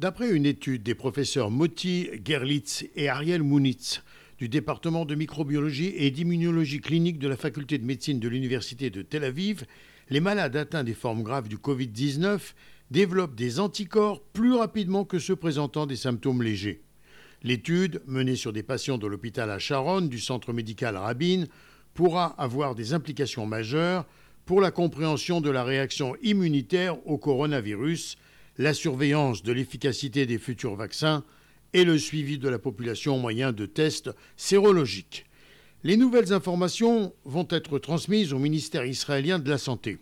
D'après une étude des professeurs Moti Gerlitz et Ariel Munitz du département de microbiologie et d'immunologie clinique de la faculté de médecine de l'université de Tel Aviv, les malades atteints des formes graves du Covid-19 développent des anticorps plus rapidement que ceux présentant des symptômes légers. L'étude, menée sur des patients de l'hôpital à Sharon du centre médical Rabin, pourra avoir des implications majeures pour la compréhension de la réaction immunitaire au coronavirus, la surveillance de l'efficacité des futurs vaccins et le suivi de la population au moyen de tests sérologiques. Les nouvelles informations vont être transmises au ministère israélien de la Santé.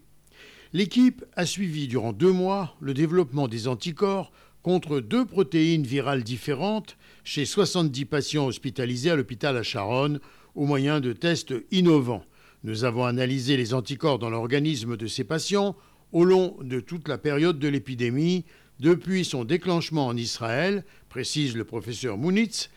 L'équipe a suivi durant deux mois le développement des anticorps contre deux protéines virales différentes chez 70 patients hospitalisés à l'hôpital à Sharon au moyen de tests innovants. Nous avons analysé les anticorps dans l'organisme de ces patients au long de toute la période de l'épidémie, depuis son déclenchement en Israël, précise le professeur Munitz,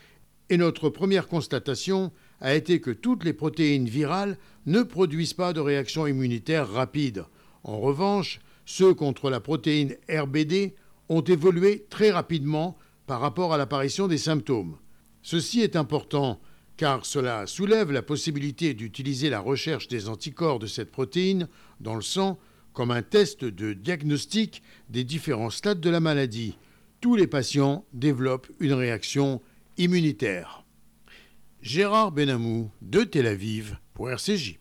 et notre première constatation a été que toutes les protéines virales ne produisent pas de réaction immunitaire rapide. En revanche, ceux contre la protéine RBD ont évolué très rapidement par rapport à l'apparition des symptômes. Ceci est important car cela soulève la possibilité d'utiliser la recherche des anticorps de cette protéine dans le sang comme un test de diagnostic des différents stades de la maladie. Tous les patients développent une réaction immunitaire. Gérard Benamou de Tel Aviv pour RCJ.